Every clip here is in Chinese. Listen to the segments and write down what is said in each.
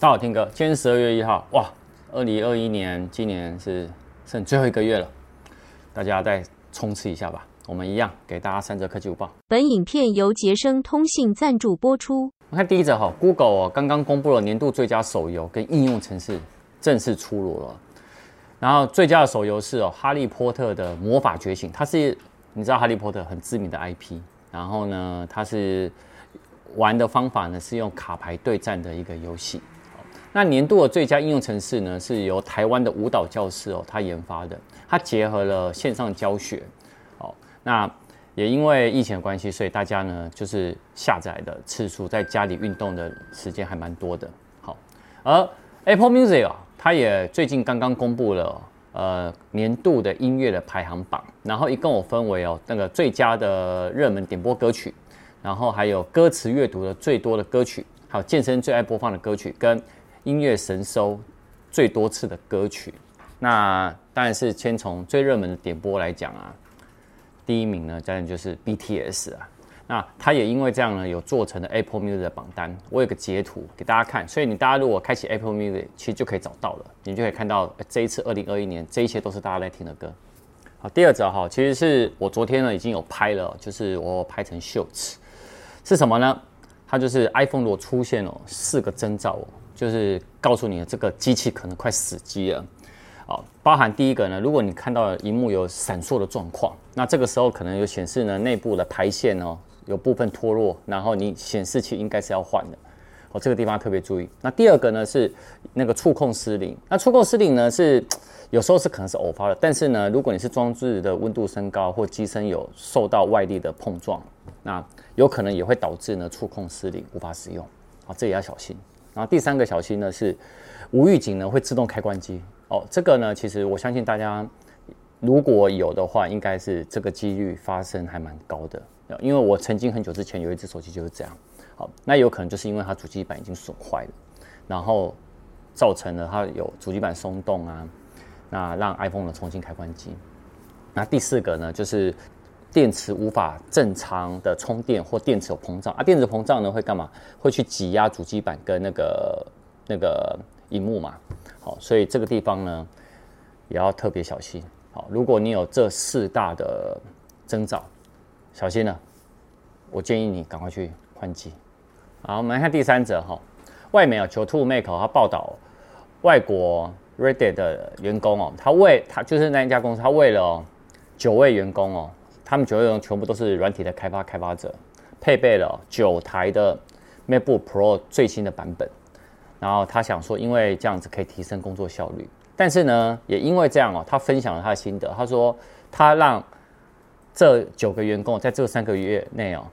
大家好，听哥，今天十二月一号，哇，二零二一年，今年是剩最后一个月了，大家再冲刺一下吧。我们一样给大家三则科技午报。本影片由杰生通信赞助播出。我看第一则哈，Google 哦，刚刚公布了年度最佳手游跟应用程式正式出炉了。然后最佳的手游是哦，《哈利波特的魔法觉醒》，它是你知道哈利波特很知名的 IP，然后呢，它是玩的方法呢是用卡牌对战的一个游戏。那年度的最佳应用程式呢，是由台湾的舞蹈教室哦，他研发的，它结合了线上教学，哦，那也因为疫情的关系，所以大家呢就是下载的次数，在家里运动的时间还蛮多的。好，而 Apple Music 啊，它也最近刚刚公布了呃年度的音乐的排行榜，然后一共有分为哦那个最佳的热门点播歌曲，然后还有歌词阅读的最多的歌曲，还有健身最爱播放的歌曲跟。音乐神收最多次的歌曲，那当然是先从最热门的点播来讲啊，第一名呢当然就是 BTS 啊，那他也因为这样呢有做成了 Apple Music 的榜单，我有个截图给大家看，所以你大家如果开启 Apple Music，其实就可以找到了，你就可以看到这一次二零二一年这一些都是大家在听的歌。好，第二则哈，其实是我昨天呢已经有拍了，就是我拍成 Shorts，是什么呢？它就是 iPhone 如果出现了四个征兆哦。就是告诉你，这个机器可能快死机了，哦，包含第一个呢，如果你看到荧幕有闪烁的状况，那这个时候可能有显示呢内部的排线哦有部分脱落，然后你显示器应该是要换的，哦，这个地方特别注意。那第二个呢是那个触控失灵，那触控失灵呢是有时候是可能是偶发的，但是呢，如果你是装置的温度升高或机身有受到外力的碰撞，那有可能也会导致呢触控失灵无法使用，啊，这也要小心。然后第三个小心呢是无预警呢会自动开关机哦，这个呢其实我相信大家如果有的话，应该是这个几率发生还蛮高的，因为我曾经很久之前有一只手机就是这样，好，那有可能就是因为它主机板已经损坏了，然后造成了它有主机板松动啊，那让 iPhone 呢重新开关机。那第四个呢就是。电池无法正常的充电，或电池有膨胀啊，电池膨胀呢会干嘛？会去挤压主机板跟那个那个荧幕嘛。好，所以这个地方呢也要特别小心。好，如果你有这四大的征兆，小心了，我建议你赶快去换机。好，我们来看第三则哈，外媒啊，9to5Mac 他报道外国 Reddit 的员工哦，他为他就是那一家公司，他为了九位员工哦。他们九个人全部都是软体的开发开发者，配备了九台的 MacBook Pro 最新的版本。然后他想说，因为这样子可以提升工作效率。但是呢，也因为这样哦，他分享了他的心得。他说，他让这九个员工在这三个月内哦，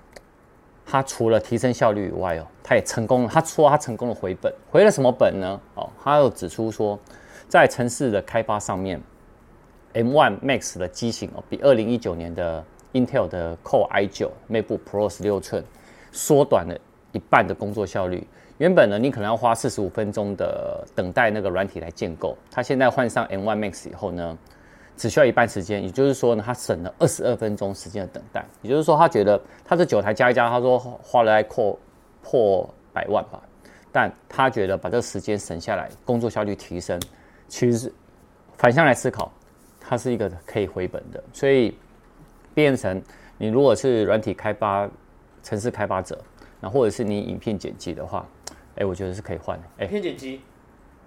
他除了提升效率以外哦，他也成功了。他说他成功的回本，回了什么本呢？哦，他又指出说，在城市的开发上面。M1 Max 的机型哦，比二零一九年的 Intel 的 Core i9 MacBook Pro 十六寸缩短了一半的工作效率。原本呢，你可能要花四十五分钟的等待那个软体来建构，它现在换上 M1 Max 以后呢，只需要一半时间。也就是说呢，它省了二十二分钟时间的等待。也就是说，他觉得他这九台加一加，他说花了还破破百万吧，但他觉得把这个时间省下来，工作效率提升，其实是反向来思考。它是一个可以回本的，所以变成你如果是软体开发、城市开发者，那或者是你影片剪辑的话，哎、欸，我觉得是可以换的。哎，影片剪辑，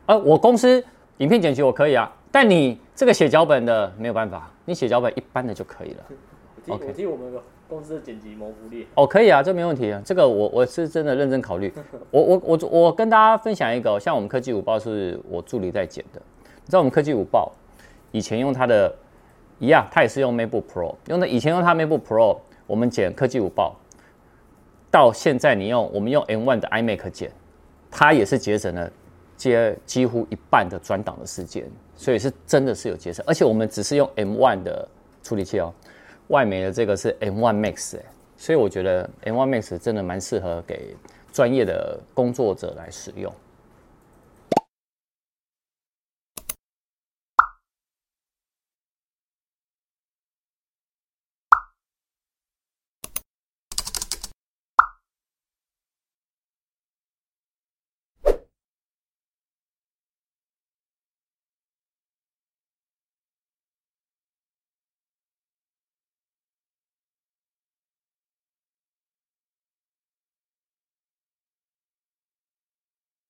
啊，我公司影片剪辑我可以啊，但你这个写脚本的没有办法，你写脚本一般的就可以了。我替 Okay. 我替我们公司的剪辑谋福利。哦，可以啊，这没问题啊，这个我我是真的认真考虑。我我我我跟大家分享一个，像我们科技五报是我助理在剪的，你知道我们科技五报。以前用它的一样，它也是用 MacBook Pro 用的。以前用它 MacBook Pro，我们剪科技舞报，到现在你用我们用 M1 的 iMac 剪，它也是节省了接几乎一半的转档的时间，所以是真的是有节省。而且我们只是用 M1 的处理器哦，外媒的这个是 M1 Max 哎，所以我觉得 M1 Max 真的蛮适合给专业的工作者来使用。